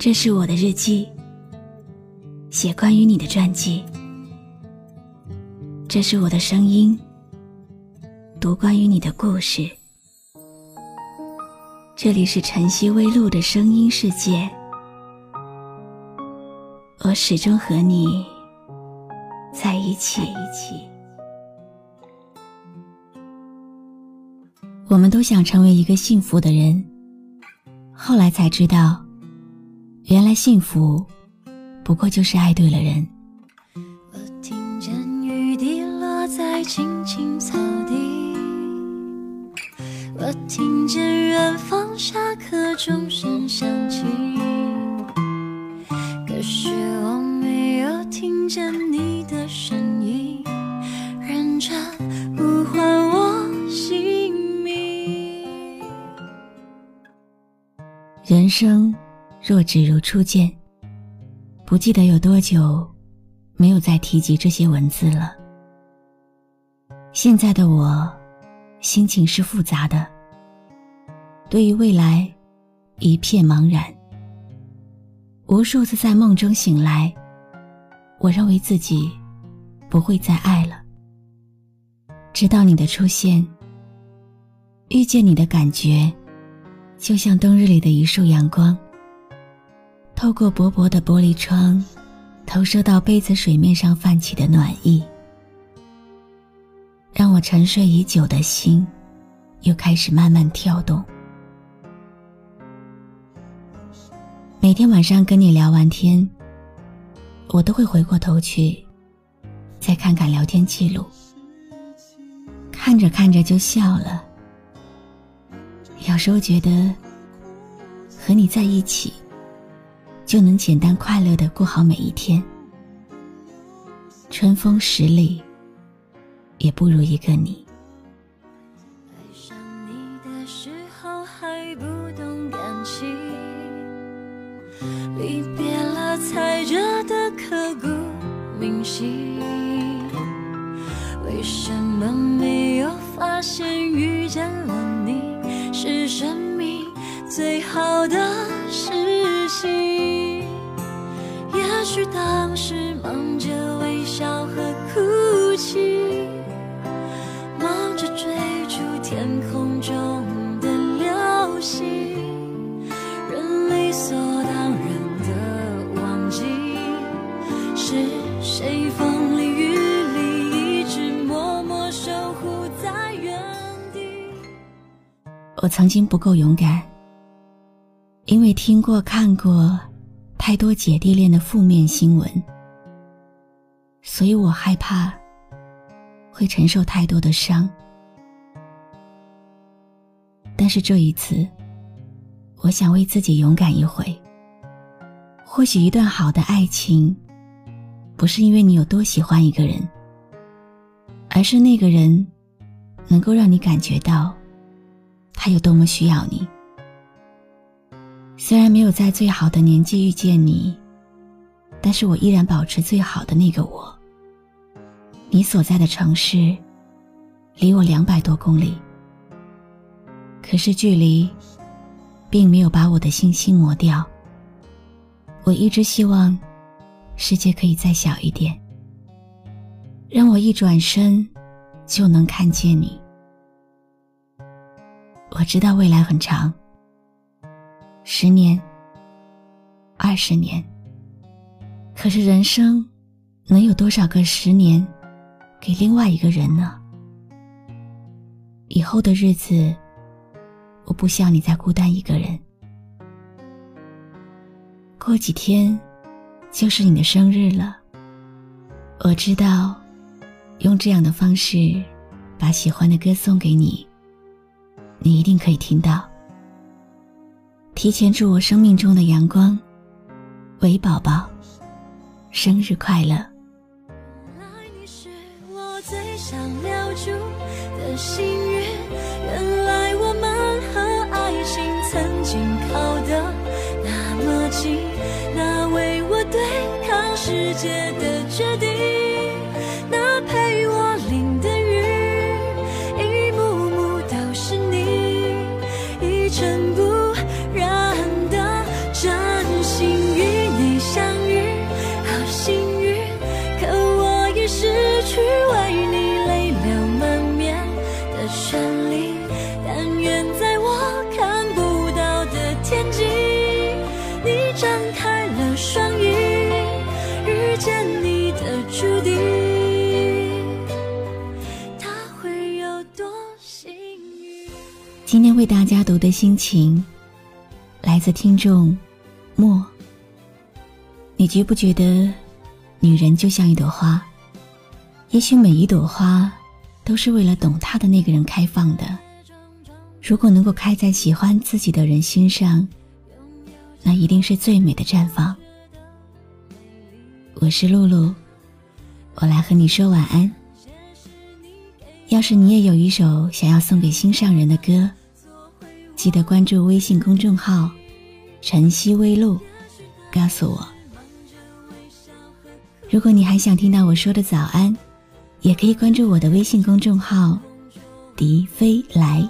这是我的日记，写关于你的传记。这是我的声音，读关于你的故事。这里是晨曦微露的声音世界，我始终和你在一起。我们都想成为一个幸福的人，后来才知道。原来幸福，不过就是爱对了人。我听见雨滴落在青青草地，我听见远方下课钟声响起，可是我没有听见你的声音，认真呼唤我姓名。人生。若只如初见，不记得有多久没有再提及这些文字了。现在的我，心情是复杂的，对于未来一片茫然。无数次在梦中醒来，我认为自己不会再爱了。直到你的出现，遇见你的感觉，就像冬日里的一束阳光。透过薄薄的玻璃窗，投射到杯子水面上泛起的暖意，让我沉睡已久的心又开始慢慢跳动。每天晚上跟你聊完天，我都会回过头去，再看看聊天记录，看着看着就笑了。有时候觉得和你在一起。就能简单快乐的过好每一天。春风十里，也不如一个你。爱上你的时候还不懂感情，离别了才觉得刻骨铭心。为什么没有发现遇见了你是生命最好的许当时忙着微笑和哭泣，忙着追逐天空中的流星，人理所当然的忘记，是谁风里雨里一直默默守护在原地。我曾经不够勇敢，因为听过看过。太多姐弟恋的负面新闻，所以我害怕会承受太多的伤。但是这一次，我想为自己勇敢一回。或许一段好的爱情，不是因为你有多喜欢一个人，而是那个人能够让你感觉到他有多么需要你。虽然没有在最好的年纪遇见你，但是我依然保持最好的那个我。你所在的城市，离我两百多公里，可是距离，并没有把我的信心磨掉。我一直希望，世界可以再小一点，让我一转身，就能看见你。我知道未来很长。十年，二十年。可是人生，能有多少个十年，给另外一个人呢？以后的日子，我不想你再孤单一个人。过几天，就是你的生日了。我知道，用这样的方式，把喜欢的歌送给你，你一定可以听到。提前祝我生命中的阳光，韦宝宝，生日快乐！原来你是我最想留住的幸运，原来我们和爱情曾经靠得那么近，那为我对抗世界的决定，那陪我淋的雨，一幕幕都是你，一尘今天为大家读的心情，来自听众莫。你觉不觉得，女人就像一朵花？也许每一朵花，都是为了懂她的那个人开放的。如果能够开在喜欢自己的人心上，那一定是最美的绽放。我是露露，我来和你说晚安。要是你也有一首想要送给心上人的歌，记得关注微信公众号“晨曦微露”，告诉我。如果你还想听到我说的早安，也可以关注我的微信公众号“迪飞来”。